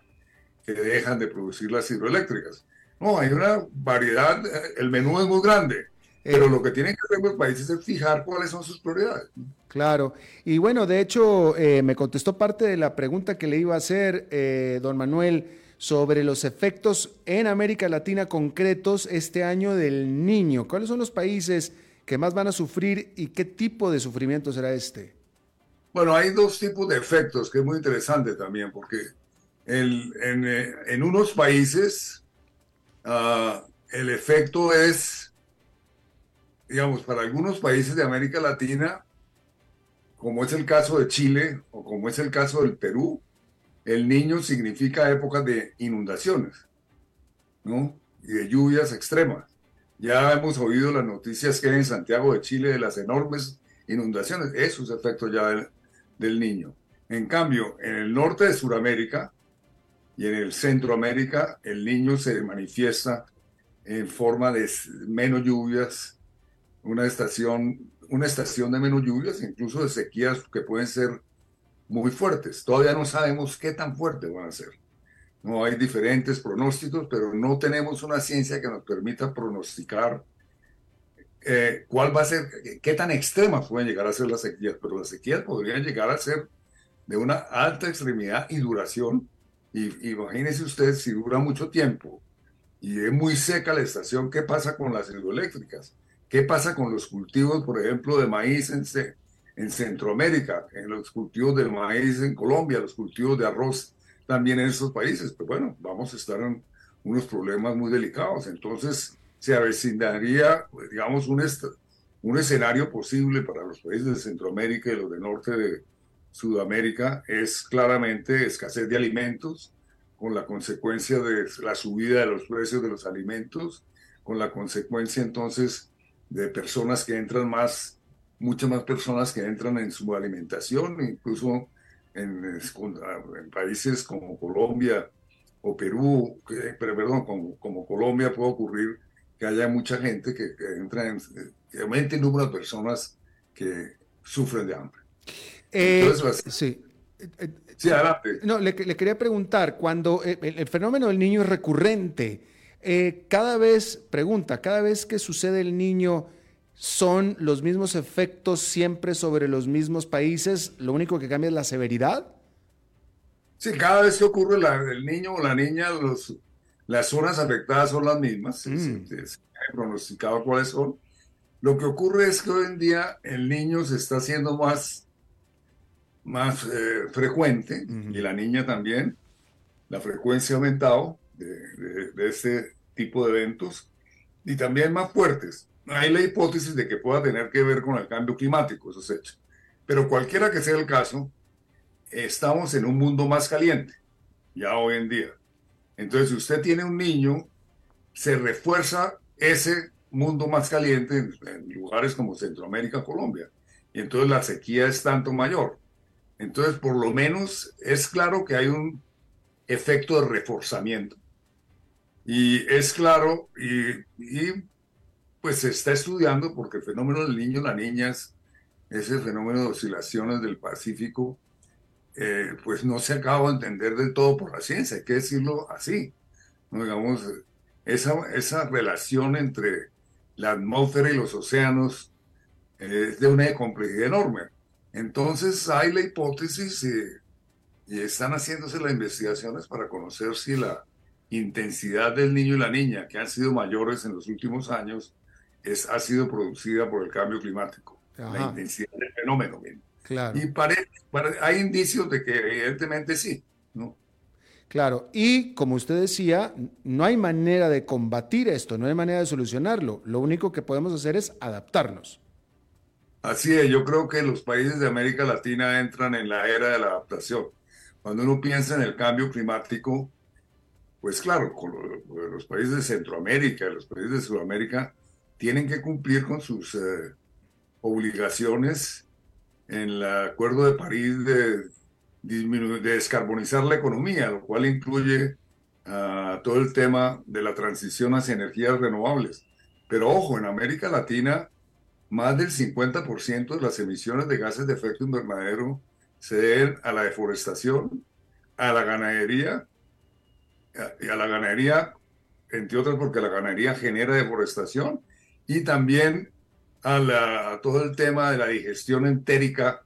que dejan de producir las hidroeléctricas. No, hay una variedad, el menú es muy grande, pero lo que tienen que hacer los países es fijar cuáles son sus prioridades. Claro. Y bueno, de hecho, eh, me contestó parte de la pregunta que le iba a hacer, eh, don Manuel, sobre los efectos en América Latina concretos este año del niño. ¿Cuáles son los países que más van a sufrir y qué tipo de sufrimiento será este? Bueno, hay dos tipos de efectos que es muy interesante también, porque el, en, eh, en, unos países uh, el efecto es digamos, para algunos países de América Latina, como es el caso de Chile o como es el caso del Perú, el niño significa épocas de inundaciones, ¿no? Y de lluvias extremas. Ya hemos oído las noticias que hay en Santiago de Chile de las enormes inundaciones. Eso es efecto ya del, del niño. En cambio, en el norte de Sudamérica y en el Centroamérica, el niño se manifiesta en forma de menos lluvias, una estación, una estación de menos lluvias, incluso de sequías que pueden ser muy fuertes. Todavía no sabemos qué tan fuertes van a ser. No hay diferentes pronósticos, pero no tenemos una ciencia que nos permita pronosticar eh, cuál va a ser, qué tan extremas pueden llegar a ser las sequías. Pero las sequías podrían llegar a ser de una alta extremidad y duración. Y imagínese usted si dura mucho tiempo y es muy seca la estación, ¿qué pasa con las hidroeléctricas? ¿Qué pasa con los cultivos, por ejemplo, de maíz en, en Centroamérica, en los cultivos de maíz en Colombia, los cultivos de arroz también en esos países? Pues bueno, vamos a estar en unos problemas muy delicados. Entonces, se avecinaría, pues, digamos, un, un escenario posible para los países de Centroamérica y los de norte de Sudamérica es claramente escasez de alimentos, con la consecuencia de la subida de los precios de los alimentos, con la consecuencia entonces de personas que entran más, muchas más personas que entran en su alimentación, incluso en, países como Colombia o Perú, pero, perdón, como, como, Colombia puede ocurrir que haya mucha gente que, entra en, que aumente el número de personas que sufren de hambre. Eh, sí. Sí, adelante. No, le, quería preguntar, cuando eh, el, fenómeno del niño es recurrente, eh, cada vez, pregunta, cada vez que sucede el niño, ¿son los mismos efectos siempre sobre los mismos países? ¿Lo único que cambia es la severidad? Sí, cada vez que ocurre el niño o la niña, los, las zonas afectadas son las mismas. Mm. pronosticado cuáles son. Lo que ocurre es que hoy en día el niño se está haciendo más, más eh, frecuente y la niña también. La frecuencia ha aumentado de, de, este tipo de eventos y también más fuertes. Hay la hipótesis de que pueda tener que ver con el cambio climático, esos hechos. Pero cualquiera que sea el caso, estamos en un mundo más caliente, ya hoy en día. Entonces, si usted tiene un niño, se refuerza ese mundo más caliente en, lugares como Centroamérica, Colombia. Y entonces la sequía es tanto mayor. Entonces, por lo menos es claro que hay un efecto de reforzamiento. Y es claro, y, pues se está estudiando porque el fenómeno del niño, la niña, es ese fenómeno de oscilaciones del Pacífico, eh, pues no se acaba de entender del todo por la ciencia, hay que decirlo así. ¿no? Digamos, esa, esa relación entre la atmósfera y los océanos es de una complejidad enorme. Entonces hay la hipótesis y, y, están haciéndose las investigaciones para conocer si la intensidad del niño y la niña, que han sido mayores en los últimos años, es, ha sido producida por el cambio climático, la intensidad del fenómeno. Claro. Y hay indicios de que evidentemente sí. ¿no? Claro, y como usted decía, no hay manera de combatir esto, no hay manera de solucionarlo. Lo único que podemos hacer es adaptarnos. Así es, yo creo que los países de América Latina entran en la era de la adaptación. Cuando uno piensa en el cambio climático, pues claro, los países de Centroamérica, los países de Sudamérica, tienen que cumplir con sus eh, obligaciones en el Acuerdo de París de de descarbonizar la economía, lo cual incluye ah, todo el tema de la transición hacia energías renovables. Pero ojo, en América Latina, más del 50% de las emisiones de gases de efecto invernadero se deben a la deforestación, a la ganadería, y a la ganadería, entre otras porque la ganadería genera deforestación, y también a, la, a todo el tema de la digestión entérica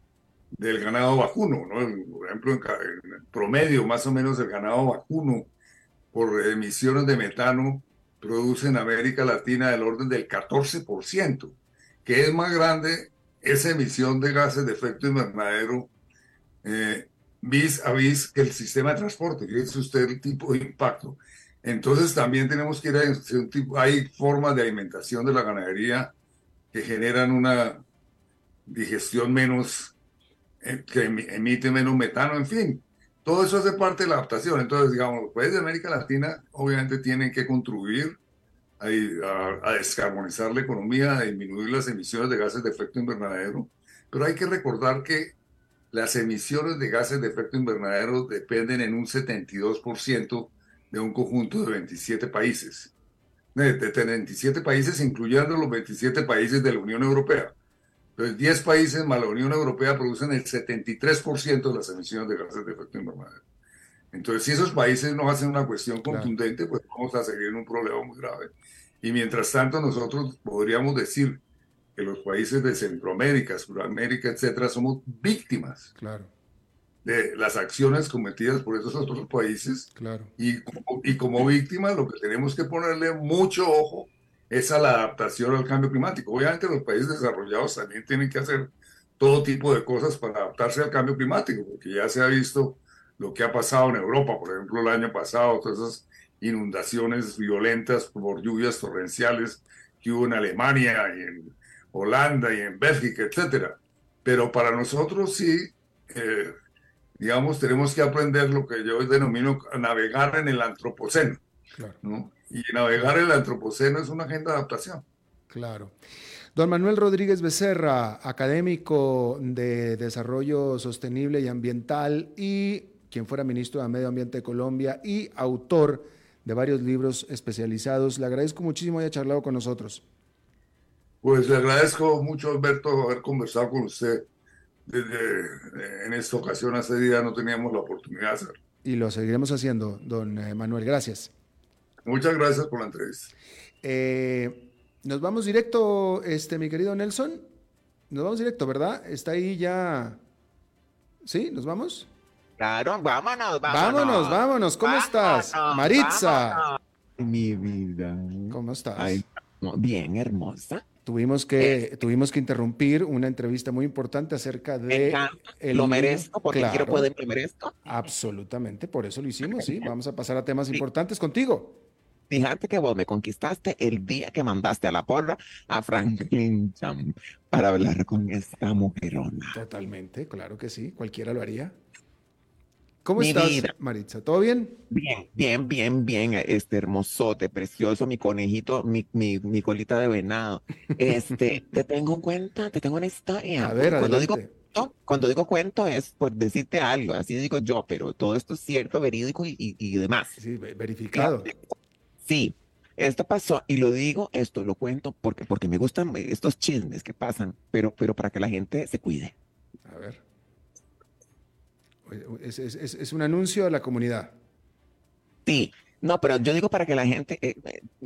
del ganado vacuno. ¿no? Por ejemplo, en, promedio, más o menos el ganado vacuno por emisiones de metano produce en América Latina del orden del 14%, que es más grande esa emisión de gases de efecto invernadero eh, vis a vis que el sistema de transporte. Fíjese usted el tipo de impacto. Entonces también tenemos que ir a hay formas de alimentación de la ganadería que generan una digestión menos eh, que emite menos metano, en fin. Todo eso hace parte de la adaptación. Entonces, digamos, los países de América Latina obviamente tienen que contribuir a, a, descarbonizar la economía, a disminuir las emisiones de gases de efecto invernadero, pero hay que recordar que las emisiones de gases de efecto invernadero dependen en un 72% de un conjunto de 27 países. De, de 27 países, incluyendo los 27 países de la Unión Europea. Entonces, 10 países más la Unión Europea producen el 73% de las emisiones de gases de efecto invernadero. Entonces, si esos países no hacen una cuestión contundente, pues vamos a seguir en un problema muy grave. Y mientras tanto, nosotros podríamos decir que los países de Centroamérica, Sudamérica, etcétera, somos víctimas claro. de las acciones cometidas por esos otros países. Claro. Y, y como víctimas, lo que tenemos que ponerle mucho ojo es a la adaptación al cambio climático. Obviamente los países desarrollados también tienen que hacer todo tipo de cosas para adaptarse al cambio climático, porque ya se ha visto lo que ha pasado en Europa, por ejemplo, el año pasado, todas esas inundaciones violentas por lluvias torrenciales que hubo en Alemania y en Holanda y en Bélgica, etcétera. Pero para nosotros sí, eh, digamos, tenemos que aprender lo que yo denomino navegar en el antropoceno. ¿no? Y navegar el antropoceno es una agenda de adaptación. Claro. Don Manuel Rodríguez Becerra, académico de Desarrollo Sostenible y Ambiental y quien fuera ministro de Medio Ambiente de Colombia y autor de varios libros especializados. Le agradezco muchísimo haya charlado con nosotros. Pues le agradezco mucho, Alberto, haber conversado con usted desde eh, en esta ocasión. Hace día no teníamos la oportunidad de hacerlo. Y lo seguiremos haciendo, don eh, Manuel. Gracias. Muchas gracias por la entrevista. Eh, nos vamos directo, este, mi querido Nelson. Nos vamos directo, ¿verdad? Está ahí ya. ¿Sí? ¿Nos vamos? Claro, vámonos, vámonos. Vámonos, vámonos. ¿Cómo estás? Maritza. Mi vida. ¿Cómo estás? Ay, bien, hermosa. Tuvimos que, tuvimos que interrumpir una entrevista muy importante acerca de... El lo merezco, porque claro, quiero poder, lo merezco. Absolutamente, por eso lo hicimos, sí. Vamos a pasar a temas importantes contigo. Fíjate que vos me conquistaste el día que mandaste a la porra a Franklin Cham para hablar con esta mujerona. Totalmente, claro que sí, cualquiera lo haría. ¿Cómo estás, Maritza? ¿Todo bien? Bien, bien, bien, bien. Este hermosote, precioso, mi conejito, mi, mi, mi colita de venado. Este, te tengo en cuenta, te tengo una historia. A ver, cuando adelante. digo, cuando digo cuento es por decirte algo, así digo yo, pero todo esto es cierto, verídico y, y, y demás. Sí, verificado. Sí, esto pasó y lo digo, esto lo cuento porque, porque me gustan estos chismes que pasan, pero, pero para que la gente se cuide. A ver. Es, es, es, un anuncio a la comunidad. Sí, no, pero yo digo para que la gente eh,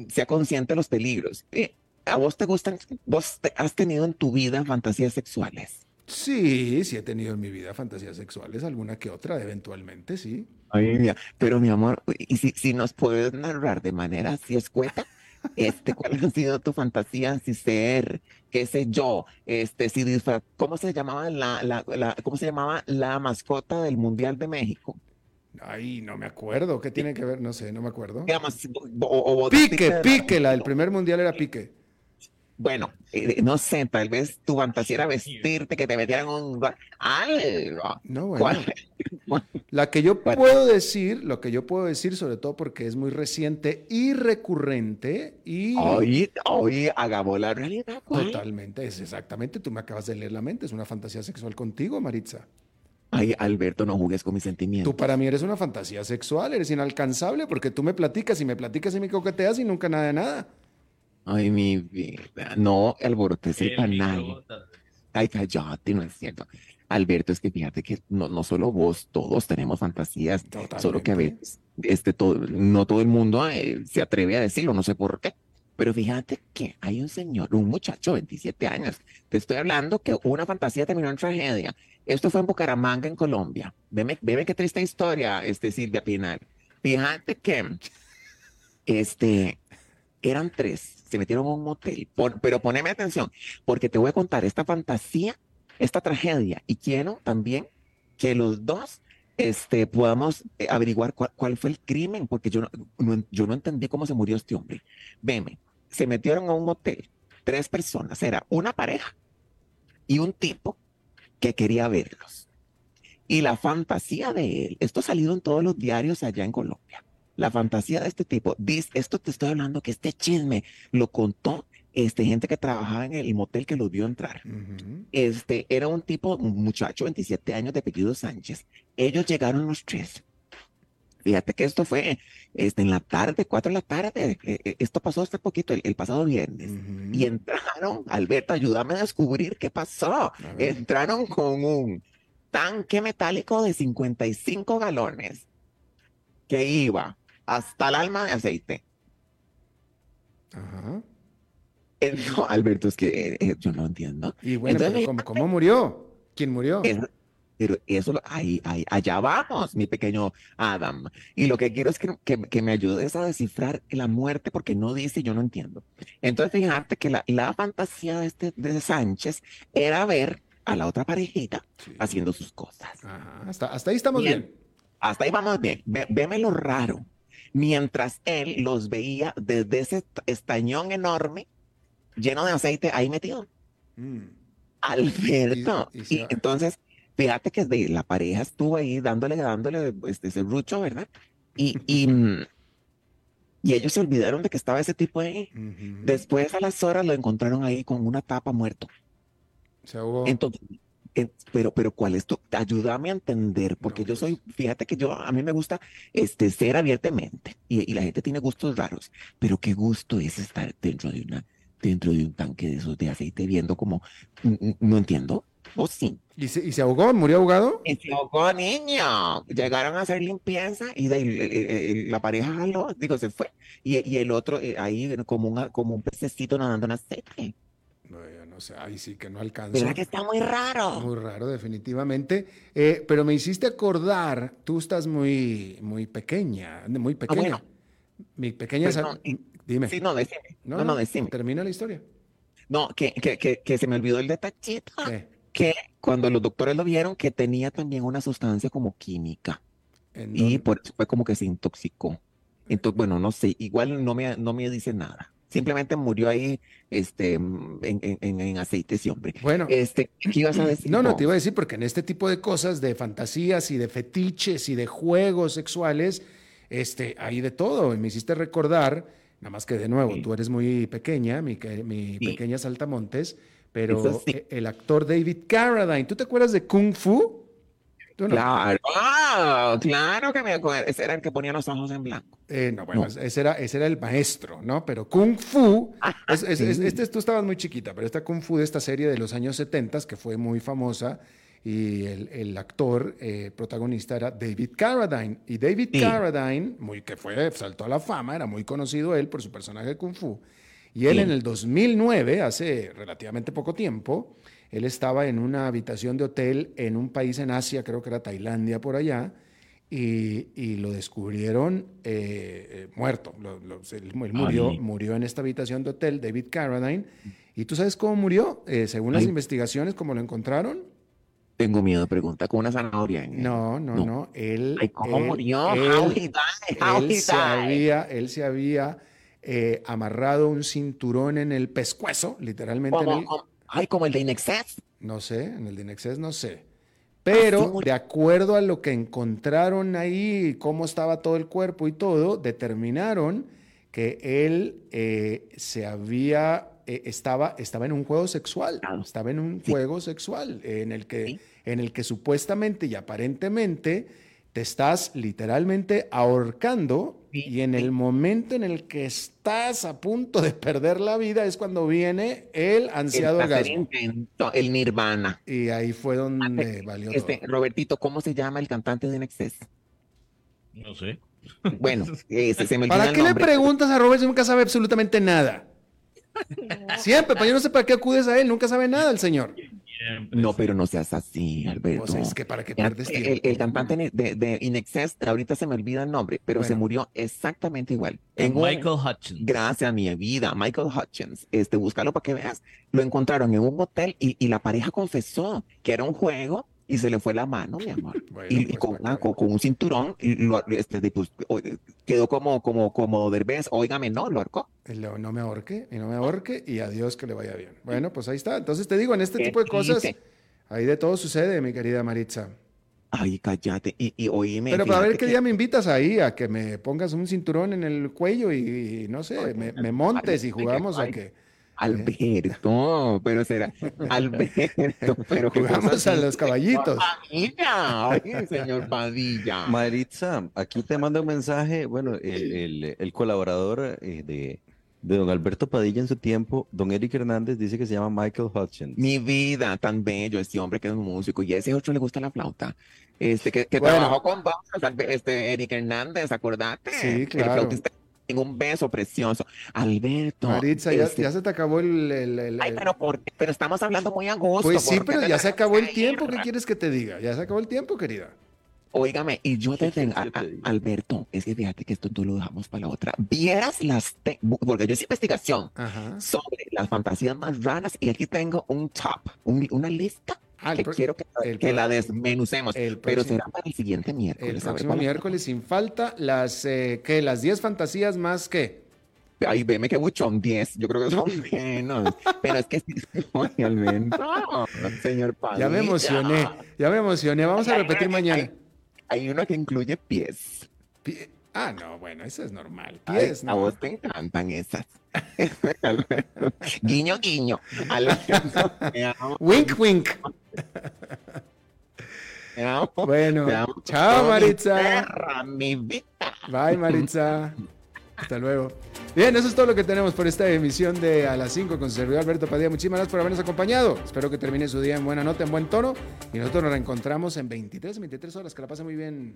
sea consciente de los peligros. Eh, ¿A vos te gustan, vos te, has tenido en tu vida fantasías sexuales? Sí, sí he tenido en mi vida fantasías sexuales, alguna que otra, eventualmente, sí. Ay, mía. pero mi amor, y si, si nos puedes narrar de manera así escueta, este, ¿cuál ha sido tu fantasía? Si ser, qué sé yo, este, si disfraz, ¿cómo se llamaba la, la, la, cómo se llamaba la mascota del Mundial de México? Ay, no me acuerdo, ¿qué tiene que ver? No sé, no me acuerdo. Llamas, o, o, pique, pique, la, el primer mundial era pique. Bueno, eh, no sé, tal vez tu fantasía era vestirte, que te metieran un algo. No, bueno. La que yo puedo decir, lo que yo puedo decir, sobre todo porque es muy reciente y recurrente y. Oye, oye, hagamos la realidad. ¿cuál? Totalmente, es exactamente. Tú me acabas de leer la mente. Es una fantasía sexual contigo, Maritza. Ay, Alberto, no jugues con mis sentimientos. Tú para mí eres una fantasía sexual, eres inalcanzable porque tú me platicas y me platicas y me coqueteas y nunca nada de nada. Ay, mi vida. No alborotes el canal. Ay, cállate, no es cierto. Alberto, es que fíjate que no, no solo vos, todos tenemos fantasías, Totalmente. solo que a veces este, todo, no todo el mundo eh, se atreve a decirlo, no sé por qué. Pero fíjate que hay un señor, un muchacho, 27 años, te estoy hablando que una fantasía terminó en tragedia. Esto fue en Bucaramanga, en Colombia. Veme, veme qué triste historia, este Silvia Pinal. Fíjate que este, eran tres, se metieron a un motel, pero poneme atención, porque te voy a contar esta fantasía, esta tragedia, y quiero también que los dos este, podamos eh, averiguar cuál, cuál, fue el crimen, porque yo no, no, yo no entendí cómo se murió este hombre. Veme, se metieron a un motel, tres personas, era una pareja y un tipo que quería verlos. Y la fantasía de él, esto ha salido en todos los diarios allá en Colombia. La fantasía de este tipo, dice, esto te estoy hablando que este chisme lo contó este, gente que trabajaba en el motel que los vio entrar. Uh -huh. Este era un tipo, un muchacho, 27 años de apellido Sánchez. Ellos llegaron los tres. Fíjate que esto fue este, en la tarde, 4 de la tarde. Esto pasó hace poquito, el, el pasado viernes. Uh -huh. Y entraron, Alberto, ayúdame a descubrir qué pasó. Entraron con un tanque metálico de 55 galones que iba hasta el alma de aceite. Ajá. Eh, no, Alberto, es que eh, yo no entiendo. Y bueno, Entonces, ¿cómo, ¿cómo, murió? ¿Quién murió? Es, pero eso, ahí, ahí, allá vamos, mi pequeño Adam. Y lo que quiero es que, que, que, me ayudes a descifrar la muerte porque no dice, yo no entiendo. Entonces, fíjate que la, la fantasía de, este, de Sánchez era ver a la otra parejita sí. haciendo sus cosas. Ajá, hasta, hasta ahí estamos bien. bien. Hasta ahí vamos bien. Ve, veme lo raro. Mientras él los veía desde ese estañón enorme, lleno de aceite, ahí metido. Mm. Alberto. Y, y, y, entonces, fíjate que de, la pareja estuvo ahí dándole, dándole este serrucho, ¿verdad? Y, y Y ellos se olvidaron de que estaba ese tipo ahí. Después a las horas lo encontraron ahí con una tapa muerto. Se ahogó. Entonces, eh, pero, pero ¿cuál es tu? Ayúdame a entender, porque No, yo soy, pues. fíjate que yo, a mí me gusta este, ser abiertamente y, y la gente tiene gustos raros, pero qué gusto es estar dentro de una, dentro de un tanque de esos de aceite viendo como, n- n- no entiendo, o sí. ¿Y se, y se ahogó? ¿Murió ahogado? Y se ahogó, niño. Llegaron a hacer limpieza y de, eh, eh, la pareja jaló, digo, se fue. Y, y el otro eh, ahí como, una, como un pececito nadando en aceite. No sé, ahí sí que no alcanzo. ¿Verdad que está muy raro? Muy raro, definitivamente. Eh, pero me hiciste acordar, tú estás muy, muy pequeña, muy pequeña. bueno. Mi pequeña, Pues no, y- dime. Sí, no, decime. No, no, decime. Termina la historia. No, que, que, que, que se me olvidó el detallito. ¿Qué? Que cuando los doctores lo vieron, que tenía también una sustancia como química. ¿En Y por eso fue como que se intoxicó. Entonces, bueno, no sé, igual no me, no me dice nada. Simplemente murió ahí este, en, en, en- ese hombre. Bueno, Este, ¿qué ibas a decir? no, no, te iba a decir porque en este tipo de cosas, de fantasías y de fetiches y de juegos sexuales, este, hay de todo. Y me hiciste recordar, nada más que de nuevo, Sí. tú eres muy pequeña, mi, mi Sí. pequeña saltamontes, pero sí. e- el actor David Carradine, ¿tú te acuerdas de Kung Fu? ¿Tú no? Claro, ah, claro que me acuerdo. Ese era el que ponía los ojos en blanco. Eh, no, bueno, No. es- Ese, era, ese era el maestro, ¿no? Pero Kung Fu, es- es- es- sí. este, tú estabas muy chiquita, pero esta Kung Fu de esta serie de los años 70 que fue muy famosa y el, el actor eh, protagonista era David Carradine. Y David Sí. Carradine, muy, que fue, saltó a la fama, era muy conocido él por su personaje de Kung Fu. Y él Sí. en el 2009, hace relativamente poco tiempo, él estaba en una habitación de hotel en un país en Asia, creo que era Tailandia por allá, y, y lo descubrieron eh, eh, muerto. Lo- lo- él, él murió, murió en esta habitación de hotel, David Carradine. ¿Y tú sabes cómo murió? Eh, según las Ay. investigaciones, ¿cómo lo encontraron? Tengo miedo, pregunta, con una zanahoria. en- No, no, No. no. Él, Ay, ¿cómo él- murió? él- él se había, él se había eh, amarrado un cinturón en el pescuezo, literalmente en el, como- ay, como el de Inexcess. no sé, en el Dinexés no sé. Pero de acuerdo a lo que encontraron ahí, cómo estaba todo el cuerpo y todo, determinaron que él eh, se había, eh, estaba, estaba en un juego sexual, Claro. estaba en un Sí. juego sexual en el que, Sí. en el que supuestamente y aparentemente te estás literalmente ahorcando y en el momento en el que estás a punto de perder la vida es cuando viene el ansiado el orgasmo. el nirvana. Y ahí fue donde valió Este, todo. Robertito, ¿cómo se llama el cantante de Inexcess? No sé. Bueno, ese se me ¿Para el qué le preguntas a Robert si nunca sabe absolutamente nada? Siempre, pues yo no sé para qué acudes a él, nunca sabe nada el señor. Siempre. No, pero no seas así, Alberto. Es que para qué el, tiempo. el cantante de, de Inexcess, ahorita se me olvida el nombre, pero se murió exactamente igual. En un- Michael Hutchins. Gracias, mi vida, Michael Hutchins. Este, búscalo para que veas. Lo encontraron en un hotel y, y la pareja confesó que era un juego y se le fue la mano, mi amor. Bueno, y, pues, con, una- un cinturón, y lo- este, pues, o- quedó como, como, como Derbez. Óigame, no, lo ahorcó. No me ahorque, y no me ahorque, y adiós que le vaya bien. Bueno, pues ahí está. Entonces te digo, en este tipo de cosas, ahí de todo sucede, mi querida Maritza. Ay, cállate. Y, y oíme. Pero para ver qué día me invitas ahí a que me pongas un cinturón en el cuello y, y no sé, me, me montes y jugamos a ay, que Alberto, pero será. Alberto, pero jugamos cosas a los caballitos. Padilla, señor Padilla. Maritza, aquí te manda un mensaje, bueno, el, el- el colaborador eh, de, de don Alberto Padilla en su tiempo, don Eric Hernández, dice que se llama Michael Hutchins. Mi vida, tan bello ese hombre que es un músico y a ese otro le gusta la flauta. Este que, que Bueno. trabajó con este Eric Hernández, acordate. Sí, El claro. flautista en un beso precioso. Alberto. Maritza, ya, este- ya se te acabó el... el- el- Ay, pero por? Pero estamos hablando muy a gusto. Pues sí, ¿por qué pero ya se acabó el tiempo, ¿qué quieres que te diga? Ya se acabó el tiempo, querida. Óigame, y yo te tengo, ¿Qué te a- a- digo? Alberto, es que fíjate que esto tú lo dejamos para la otra. Vieras las, te- porque yo hice investigación Ajá. sobre las fantasías más raras y aquí tengo un top, un- una lista Ah, el que quiero que, el que la desmenucemos, el pero será para el siguiente miércoles. El próximo miércoles, sin falta, las, eh, ¿qué? Las 10 fantasías más que... Ay, veme que buchón, 10, yo creo que son menos, pero es que Alberto, señor Ya me Padilla. emocioné, ya me emocioné. Vamos a repetir mañana. ay, Hay uno que incluye pies. Pie- Ah, no, bueno, eso es normal. Ay, Pies, a no. vos te encantan esas. guiño, guiño. Amo, Wink, wink. te amo, Bueno, te amo. chao, Mi Maritza. perra, mi vida. Bye, Maritza. Hasta luego. Bien, eso es todo lo que tenemos por esta emisión de A las 5 con su servidor Alberto Padilla. Muchísimas gracias por habernos acompañado. Espero que termine su día en buena nota, en buen tono. Y nosotros nos reencontramos en 23, 23 horas. Que la pasen muy bien.